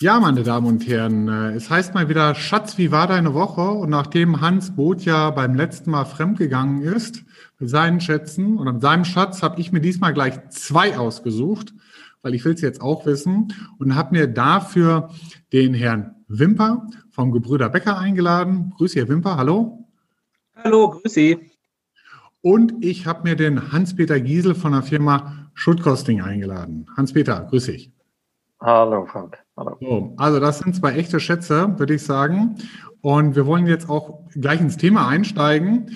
Ja, meine Damen und Herren, äh, es heißt mal wieder, Schatz, wie war deine Woche? Und nachdem Hans Boot ja beim letzten Mal fremdgegangen ist, mit seinen Schätzen oder mit seinem Schatz, habe ich mir diesmal gleich zwei ausgesucht, weil ich will es jetzt auch wissen und habe mir dafür den Herrn Wimper vom Gebrüder Becker eingeladen. Grüße, Herr Wimper, hallo. Hallo, grüß Sie. Und ich habe mir den Hans-Peter Giesel von der Firma Schuttkosting eingeladen. Hans-Peter, grüß dich. Hallo, Frank. Hallo. So, also das sind zwei echte Schätze, würde ich sagen. Und wir wollen jetzt auch gleich ins Thema einsteigen.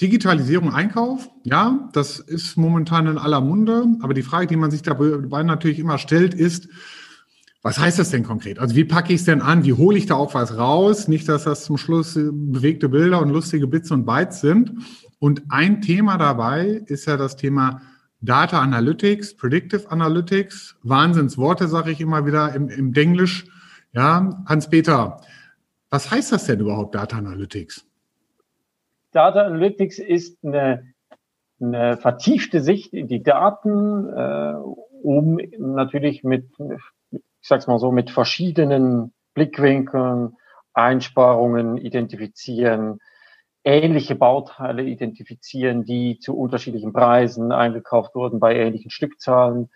Digitalisierung Einkauf, ja, das ist momentan in aller Munde. Aber die Frage, die man sich dabei natürlich immer stellt, ist, was heißt das denn konkret? Also wie packe ich es denn an? Wie hole ich da auch was raus? Nicht, dass das zum Schluss bewegte Bilder und lustige Bits und Bytes sind. Und ein Thema dabei ist ja das Thema Data Analytics, Predictive Analytics. Wahnsinnsworte, sage ich immer wieder im, im Denglisch. Ja, Hans-Peter, was heißt das denn überhaupt, Data Analytics? Data Analytics ist eine, eine vertiefte Sicht in die Daten, äh, um natürlich mit ich sag's mal so, mit verschiedenen Blickwinkeln Einsparungen identifizieren, ähnliche Bauteile identifizieren, die zu unterschiedlichen Preisen eingekauft wurden bei ähnlichen Stückzahlen.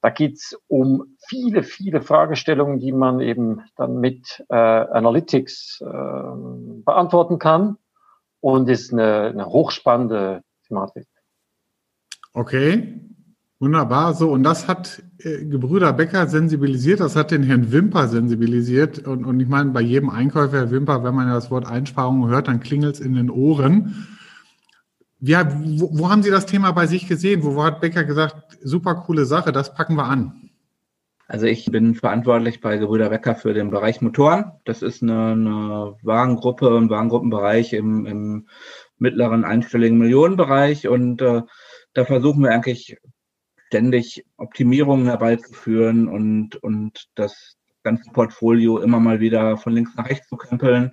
Da geht's um viele, viele Fragestellungen, die man eben dann mit äh, Analytics äh, beantworten kann und ist eine, eine hochspannende Thematik. Okay, Wunderbar, so und das hat äh, Gebrüder Becker sensibilisiert, das hat den Herrn Wimper sensibilisiert und, und ich meine, bei jedem Einkäufer Herr Wimper, wenn man ja das Wort Einsparung hört, dann klingelt es in den Ohren. Ja, wo, wo, haben Sie das Thema bei sich gesehen? Wo hat Becker gesagt, super coole Sache, das packen wir an? Also ich bin verantwortlich bei Gebrüder Becker für den Bereich Motoren. Das ist eine, eine Warengruppe, ein Warengruppenbereich im, im mittleren einstelligen Millionenbereich und äh, da versuchen wir eigentlich ständig Optimierungen herbeizuführen und, und das ganze Portfolio immer mal wieder von links nach rechts zu krempeln.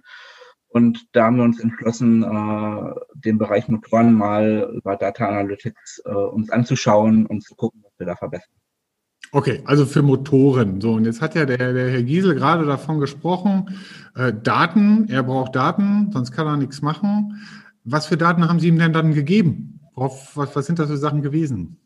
Und da haben wir uns entschlossen, äh, den Bereich Motoren mal über Data Analytics äh, uns anzuschauen und zu gucken, was wir da verbessern. Okay, also für Motoren. So, und jetzt hat ja der, der Herr Giesel gerade davon gesprochen, äh, Daten, er braucht Daten, sonst kann er nichts machen. Was für Daten haben Sie ihm denn dann gegeben? was, was sind das für Sachen gewesen?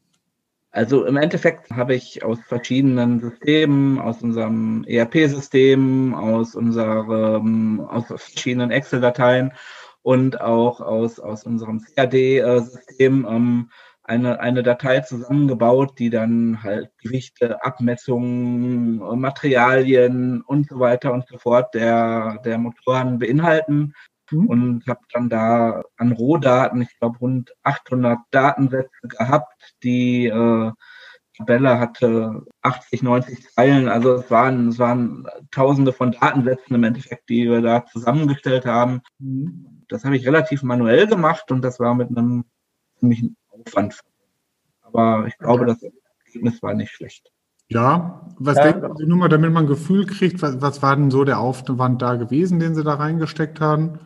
Also im Endeffekt habe ich aus verschiedenen Systemen, aus unserem ERP-System, aus unserem, aus verschiedenen Excel-Dateien und auch aus, aus unserem CAD-System ähm, eine, eine Datei zusammengebaut, die dann halt Gewichte, Abmessungen, Materialien und so weiter und so fort der, der Motoren beinhalten mhm. und habe dann da an Rohdaten, ich glaube rund 800 Datensätze gehabt. Die äh, Tabelle hatte 80, 90 Zeilen, also es waren, es waren Tausende von Datensätzen im Endeffekt, die wir da zusammengestellt haben. Mhm. Das habe ich relativ manuell gemacht und das war mit einem ziemlichen Aufwand. Aber ich glaube, okay. das Ergebnis war nicht schlecht. Ja, was ja, denken Sie nur mal, damit man ein Gefühl kriegt, was, was war denn so der Aufwand da gewesen, den Sie da reingesteckt haben?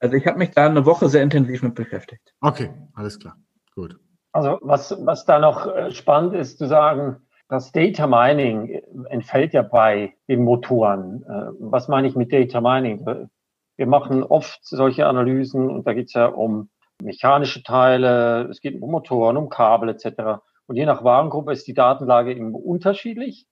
Also ich habe mich da eine Woche sehr intensiv mit beschäftigt. Okay, alles klar. Gut. Also was, was da noch äh, spannend ist zu sagen, das Data Mining entfällt ja bei den Motoren. Äh, was meine ich mit Data Mining? Wir machen oft solche Analysen und da geht es ja um mechanische Teile, es geht um Motoren, um Kabel etc. Und je nach Warengruppe ist die Datenlage eben unterschiedlich.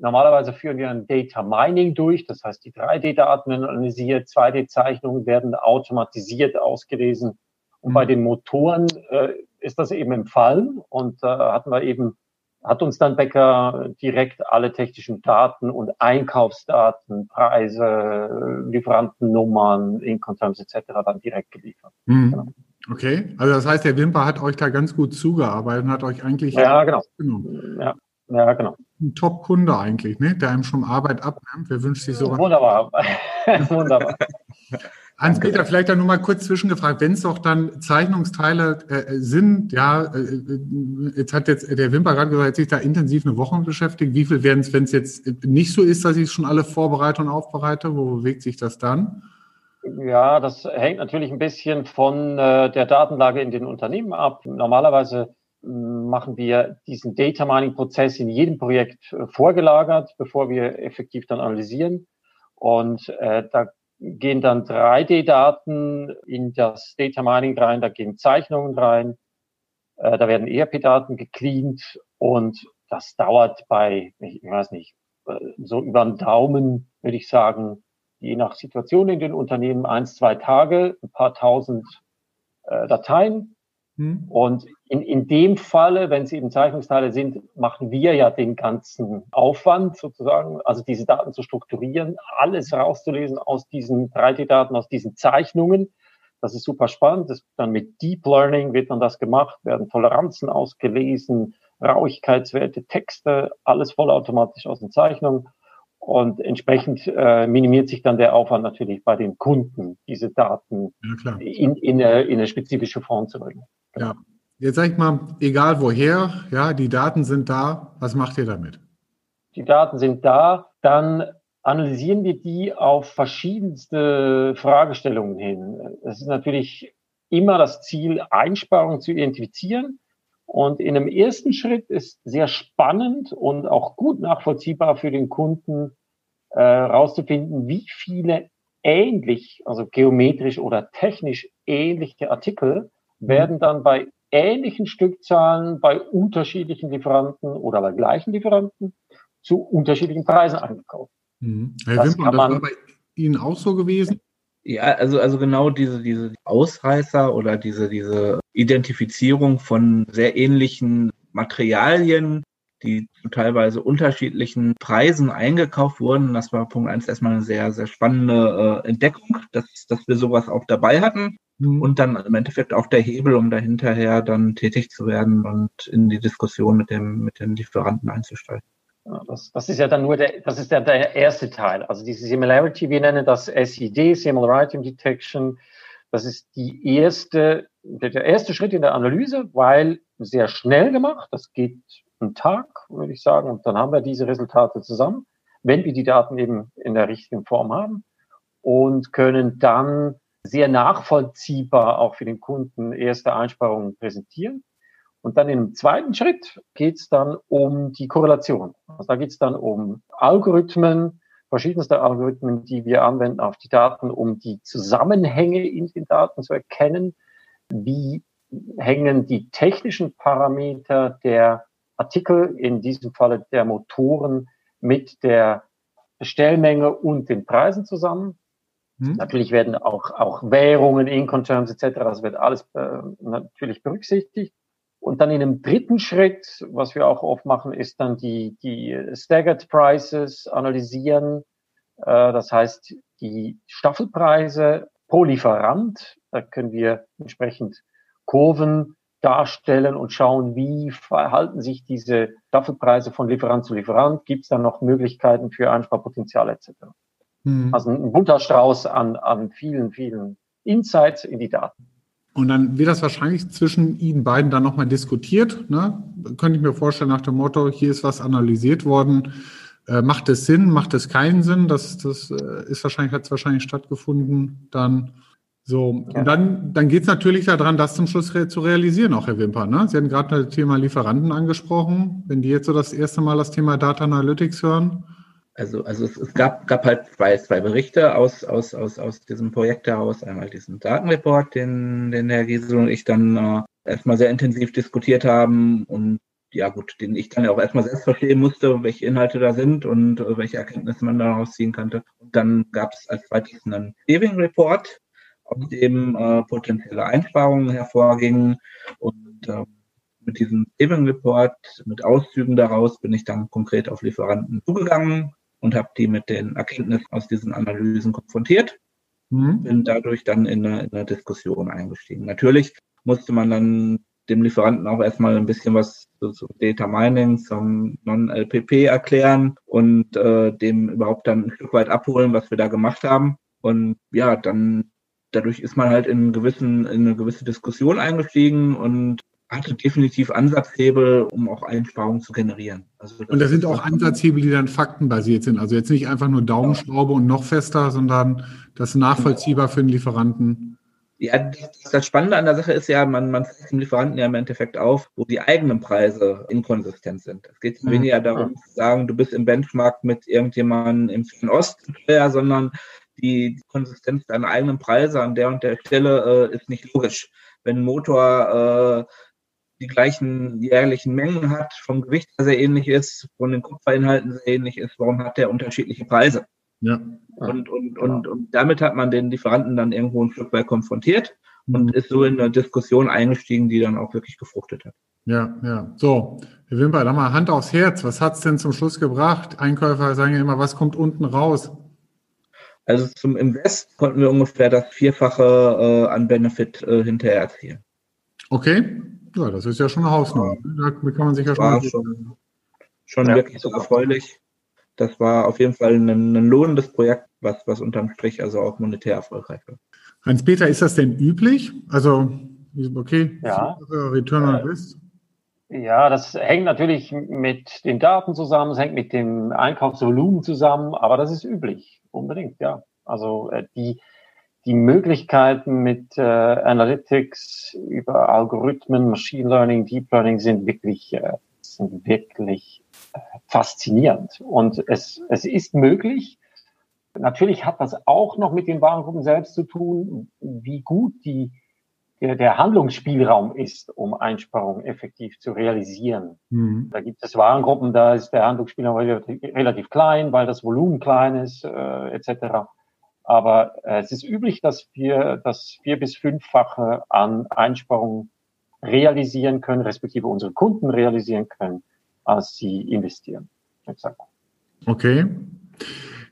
Normalerweise führen wir ein Data Mining durch, das heißt, die 3D-Daten werden analysiert, 2D-Zeichnungen werden automatisiert ausgelesen. Und mhm. bei den Motoren äh, ist das eben im Fall und äh, hatten wir eben, hat uns dann Becker direkt alle technischen Daten und Einkaufsdaten, Preise, Lieferantennummern, Incoterms etc. dann direkt geliefert. Mhm. Genau. Okay, also das heißt, der Wimper hat euch da ganz gut zugearbeitet und hat euch eigentlich ja, genau. Ja, ja, genau ein Top-Kunde eigentlich, ne? der einem schon Arbeit abnimmt. Wer wünscht sich so? Wunderbar. Wunderbar. Hans-Peter, vielleicht dann nur mal kurz zwischengefragt, wenn es doch dann Zeichnungsteile äh, sind, ja, äh, äh, jetzt hat jetzt der Wimper gerade gesagt, hat sich da intensiv eine Woche beschäftigt. Wie viel werden es, wenn es jetzt nicht so ist, dass ich es schon alle vorbereite und aufbereite? Wo bewegt sich das dann? Ja, das hängt natürlich ein bisschen von äh, der Datenlage in den Unternehmen ab. Normalerweise machen wir diesen Data Mining Prozess in jedem Projekt äh, vorgelagert, bevor wir effektiv dann analysieren. Und äh, da gehen dann 3D-Daten in das Data Mining rein, da gehen Zeichnungen rein, äh, da werden ERP-Daten gecleant und das dauert bei, ich weiß nicht, äh, so über einen Daumen, würde ich sagen, je nach Situation in den Unternehmen, eins, zwei Tage, ein paar tausend äh, Dateien. Hm. Und in, in dem Falle, wenn es eben Zeichnungsteile sind, machen wir ja den ganzen Aufwand sozusagen, also diese Daten zu strukturieren, alles rauszulesen aus diesen 3D-Daten, aus diesen Zeichnungen. Das ist super spannend. Das, dann mit Deep Learning wird dann das gemacht, werden Toleranzen ausgelesen, Rauigkeitswerte, Texte, alles vollautomatisch aus den Zeichnungen. Und entsprechend äh, minimiert sich dann der Aufwand natürlich bei den Kunden, diese Daten ja, in, in, eine, in eine spezifische Form zu bringen. Ja, jetzt sag ich mal, egal woher, ja, die Daten sind da. Was macht ihr damit? Die Daten sind da, dann analysieren wir die auf verschiedenste Fragestellungen hin. Es ist natürlich immer das Ziel, Einsparungen zu identifizieren. Und in einem ersten Schritt ist sehr spannend und auch gut nachvollziehbar für den Kunden äh, wie viele ähnlich, also geometrisch oder technisch ähnliche Artikel werden dann bei ähnlichen Stückzahlen bei unterschiedlichen Lieferanten oder bei gleichen Lieferanten zu unterschiedlichen Preisen eingekauft. Mhm. Herr das, Wimper, das war bei Ihnen auch so gewesen? Ja, also, also genau diese, diese Ausreißer oder diese, diese Identifizierung von sehr ähnlichen Materialien, die zu teilweise unterschiedlichen Preisen eingekauft wurden. Das war Punkt eins erstmal eine sehr, sehr spannende äh, Entdeckung, dass, dass wir sowas auch dabei hatten. Mhm. Und dann im Endeffekt auch der Hebel, um dahinterher dann tätig zu werden und in die Diskussion mit dem, mit den Lieferanten einzusteigen. Das, das, ist ja dann nur der, das ist ja der erste Teil. Also diese Similarity, wir nennen das SID, Similar Item Detection. Das ist die erste, der erste Schritt in der Analyse, weil sehr schnell gemacht. Das geht einen Tag, würde ich sagen. Und dann haben wir diese Resultate zusammen, wenn wir die Daten eben in der richtigen Form haben und können dann sehr nachvollziehbar auch für den Kunden erste Einsparungen präsentieren. Und dann im zweiten Schritt geht es dann um die Korrelation. Also da geht es dann um Algorithmen, verschiedenste Algorithmen, die wir anwenden auf die Daten, um die Zusammenhänge in den Daten zu erkennen. Wie hängen die technischen Parameter der Artikel, in diesem Falle der Motoren, mit der Bestellmenge und den Preisen zusammen? Hm. Natürlich werden auch, auch Währungen, Incoterms etc., das wird alles äh, natürlich berücksichtigt. Und dann in einem dritten Schritt, was wir auch oft machen, ist dann die, die Staggered Prices analysieren. Äh, das heißt, die Staffelpreise pro Lieferant. Da können wir entsprechend Kurven darstellen und schauen, wie verhalten sich diese Staffelpreise von Lieferant zu Lieferant. Gibt es da noch Möglichkeiten für Einsparpotenzial etc. Mhm. Also ein bunter Strauß an, an vielen, vielen Insights in die Daten. Und dann wird das wahrscheinlich zwischen Ihnen beiden dann nochmal diskutiert. Ne? Könnte ich mir vorstellen, nach dem Motto, hier ist was analysiert worden. Äh, macht es Sinn, macht es keinen Sinn? Das, das äh, ist wahrscheinlich, hat es wahrscheinlich stattgefunden. Dann so, ja. und dann, dann geht es natürlich daran, das zum Schluss re zu realisieren, auch Herr Wimper. Ne? Sie hatten gerade das Thema Lieferanten angesprochen. Wenn die jetzt so das erste Mal das Thema Data Analytics hören, also, also es, es, gab, gab halt zwei, zwei Berichte aus, aus, aus, aus diesem Projekt heraus. Einmal diesen Datenreport, den, den Herr Giesel und ich dann äh, erstmal sehr intensiv diskutiert haben und ja gut, den ich dann auch erstmal selbst verstehen musste, welche Inhalte da sind und äh, welche Erkenntnisse man daraus ziehen könnte. Und dann gab es als zweites einen Saving Report, aus dem äh, potenzielle Einsparungen hervorgingen. Und äh, mit diesem Saving Report, mit Auszügen daraus, bin ich dann konkret auf Lieferanten zugegangen, und habe die mit den Erkenntnissen aus diesen Analysen konfrontiert. Mhm. Bin dadurch dann in eine, in eine Diskussion eingestiegen. Natürlich musste man dann dem Lieferanten auch erstmal ein bisschen was zu, zu Data Mining, zum Non-LPP erklären und äh, dem überhaupt dann ein Stück weit abholen, was wir da gemacht haben. Und ja, dann dadurch ist man halt in, gewissen, in eine gewisse Diskussion eingestiegen und hatte definitiv Ansatzhebel, um auch Einsparungen zu generieren. Also und da sind auch Ansatzhebel, die dann faktenbasiert sind. Also jetzt nicht einfach nur Daumenschraube und noch fester, sondern das nachvollziehbar für den Lieferanten. Ja, das Spannende an der Sache ist ja, man, man zeigt dem Lieferanten ja im Endeffekt auf, wo die eigenen Preise inkonsistent sind. Es geht mhm. weniger darum zu sagen, du bist im Benchmark mit irgendjemandem im Fernen Osten, sondern die Konsistenz deiner eigenen Preise an der und der Stelle äh, ist nicht logisch. Wenn ein Motor äh, die gleichen jährlichen Mengen hat, vom Gewicht her sehr ähnlich ist, von den Kupferinhalten sehr ähnlich ist, warum hat der unterschiedliche Preise? Ja. Und, und, und, und damit hat man den Lieferanten dann irgendwo ein Stück weit konfrontiert und mhm. ist so in eine Diskussion eingestiegen, die dann auch wirklich gefruchtet hat. Ja, ja. So, Herr Wimper, da mal Hand aufs Herz. Was hat es denn zum Schluss gebracht? Einkäufer sagen ja immer, was kommt unten raus? Also zum Invest konnten wir ungefähr das Vierfache äh, an Benefit äh, hinterher erzielen. Okay, ja, das ist ja schon eine Hausnummer. Da kann man sich ja schon, schon, schon ja. wirklich so erfreulich. Das war auf jeden Fall ein, ein lohnendes Projekt, was, was unterm Strich also auch monetär erfolgreich war. Hans-Peter, ist das denn üblich? Also, okay, ja. Return on Invest? Ja, das hängt natürlich mit den Daten zusammen, es hängt mit dem Einkaufsvolumen zusammen, aber das ist üblich, unbedingt, ja. Also äh, die, die Möglichkeiten mit äh, Analytics über Algorithmen, Machine Learning, Deep Learning sind wirklich, äh, sind wirklich äh, faszinierend. Und es, es ist möglich. Natürlich hat das auch noch mit den Warengruppen selbst zu tun, wie gut die, der, der Handlungsspielraum ist, um Einsparungen effektiv zu realisieren. Mhm. Da gibt es Warengruppen, da ist der Handlungsspielraum relativ, klein, weil das Volumen klein ist, äh, etc. Aber äh, es ist üblich, dass wir das vier- bis fünffache an Einsparungen realisieren können, respektive unsere Kunden realisieren können, als sie investieren. Exakt. Okay.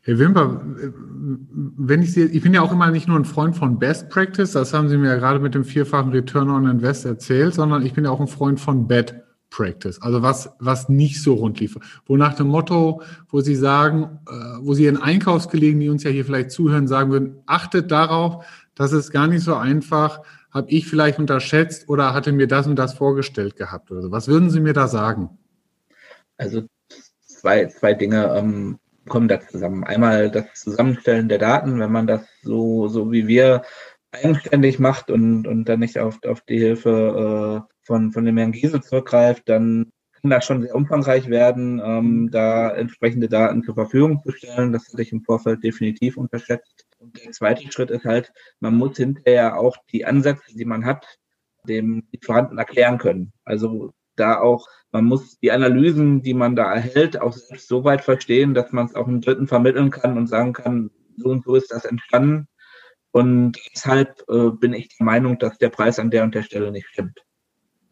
Herr Wimper, wenn ich Sie, ich bin ja auch immer nicht nur ein Freund von Best Practice, das haben Sie mir ja gerade mit dem vierfachen Return on Invest erzählt, sondern ich bin ja auch ein Freund von Bad Practice, also was, was nicht so rund lief. Wo nach dem Motto, wo Sie sagen, äh, wo Sie Ihren Einkaufskollegen, die uns ja hier vielleicht zuhören, sagen würden, achtet darauf, dass es gar nicht so einfach, habe ich vielleicht unterschätzt oder hatte mir das und das vorgestellt gehabt oder so. Was würden Sie mir da sagen? Also zwei, zwei Dinge ähm, kommen da zusammen. Einmal das Zusammenstellen der Daten, wenn man das so, so wie wir eigenständig macht und, und dann nicht auf, auf die Hilfe äh, von, von dem Herrn Giese zurückgreift, dann kann das schon sehr umfangreich werden, ähm, da entsprechende Daten zur Verfügung zu stellen. Das hatte ich im Vorfeld definitiv unterschätzt. Und der zweite Schritt ist halt, man muss hinterher auch die Ansätze, die man hat, dem Lieferanten erklären können. Also da auch, man muss die Analysen, die man da erhält, auch selbst so weit verstehen, dass man es auch einem Dritten vermitteln kann und sagen kann, so und so ist das entstanden. Und deshalb äh, bin ich der Meinung, dass der Preis an der und der Stelle nicht stimmt.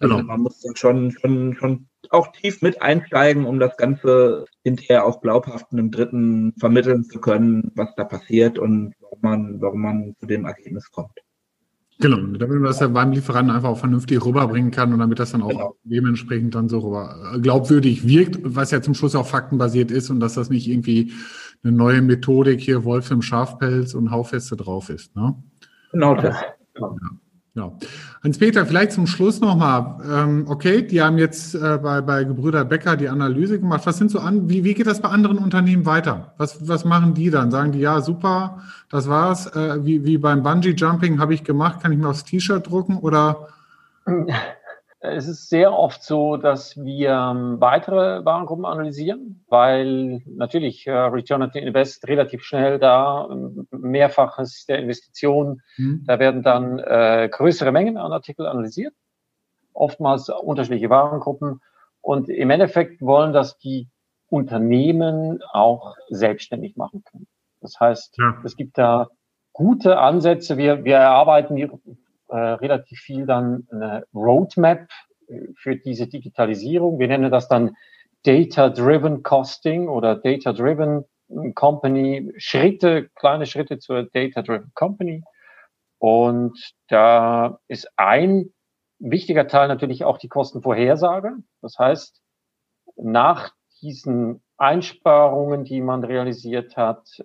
Also genau. man muss dann schon, schon, schon auch tief mit einsteigen, um das Ganze hinterher auch glaubhaft einem Dritten vermitteln zu können, was da passiert und warum man, warum man zu dem Ergebnis kommt. Genau, damit man das ja beim Lieferanten einfach auch vernünftig rüberbringen kann und damit das dann auch genau. dementsprechend dann so rüber glaubwürdig wirkt, was ja zum Schluss auch faktenbasiert ist und dass das nicht irgendwie eine neue Methodik hier Wolf im Schafpelz und Haufeste drauf ist. Ne? Genau das. Ja. Ja. Hans-Peter, vielleicht zum Schluss nochmal. Ähm, okay, die haben jetzt äh, bei, bei Gebrüder Becker die Analyse gemacht. Was sind so an, wie, wie geht das bei anderen Unternehmen weiter? Was, was machen die dann? Sagen die, ja, super, das war's. Äh, wie, wie beim Bungee-Jumping habe ich gemacht, kann ich mir aufs T-Shirt drucken oder? Es ist sehr oft so, dass wir ähm, weitere Warengruppen analysieren, weil natürlich äh, Return on Invest relativ schnell da, ähm, mehrfaches der Investition. Mhm. Da werden dann äh, größere Mengen an Artikel analysiert, oftmals unterschiedliche Warengruppen. Und im Endeffekt wollen das die Unternehmen auch selbstständig machen können. Das heißt, ja. es gibt da gute Ansätze. Wir, wir erarbeiten äh, relativ viel dann eine Roadmap äh, für diese Digitalisierung. Wir nennen das dann Data-Driven Costing oder Data-Driven Company, Schritte, kleine Schritte zur Data-Driven Company. Und da ist ein wichtiger Teil natürlich auch die Kostenvorhersage. Das heißt, nach diesen Einsparungen, die man realisiert hat,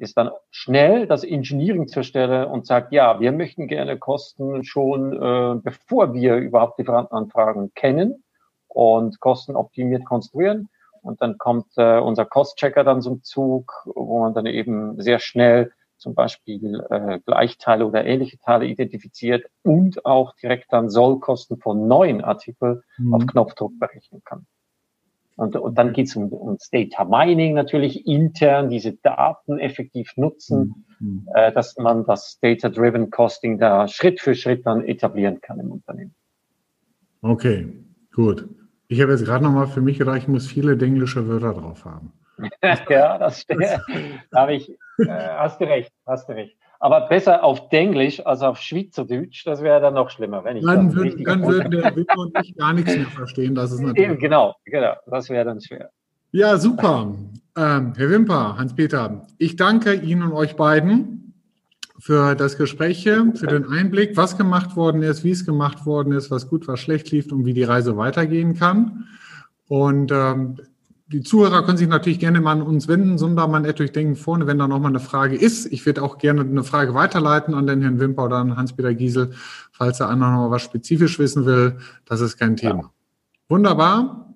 ist dann schnell das Engineering zur Stelle und sagt, ja, wir möchten gerne Kosten schon, äh, bevor wir überhaupt Lieferantenanfragen kennen und kostenoptimiert konstruieren. Und dann kommt äh, unser Cost-Checker dann zum Zug, wo man dann eben sehr schnell zum Beispiel äh, Gleichteile oder ähnliche Teile identifiziert und auch direkt dann Sollkosten von neuen Artikeln mhm. auf Knopfdruck berechnen kann. Und, und dann geht es um, ums Data Mining natürlich intern, diese Daten effektiv nutzen, mhm. äh, dass man das Data-Driven Costing da Schritt für Schritt dann etablieren kann im Unternehmen. Okay, gut. Ich habe jetzt gerade nochmal für mich gedacht, ich muss viele englische Wörter drauf haben. ja, das stimmt. Da habe ich, äh, hast du recht, hast du recht. Aber besser auf Denglisch als auf Schweizerdeutsch, das wäre dann noch schlimmer. Wenn ich dann würden, dann würden der Wimper und ich gar nichts mehr verstehen. Das ist natürlich Eben, genau, genau, das wäre dann schwer. Ja, super. Ähm, Herr Wimper, Hans-Peter, ich danke Ihnen und euch beiden für das Gespräch, für den Einblick, was gemacht worden ist, wie es gemacht worden ist, was gut, was schlecht lief und wie die Reise weitergehen kann. Und ähm, die Zuhörer können sich natürlich gerne mal an uns wenden, Sundermann natürlich denken vorne, wenn da nochmal eine Frage ist. Ich würde auch gerne eine Frage weiterleiten an den Herrn Wimper oder an Hans-Peter Giesel, falls der andere noch was spezifisch wissen will. Das ist kein Thema. Ja. Wunderbar.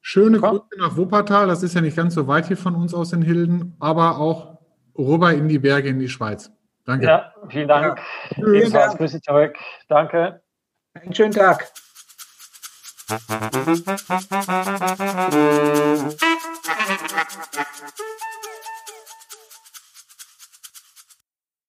Schöne Grüße nach Wuppertal. Das ist ja nicht ganz so weit hier von uns aus in Hilden, aber auch rüber in die Berge in die Schweiz. Danke. Ja, vielen Dank. Ja. Ebenfalls Grüße zurück. Danke. Einen schönen Tag. You.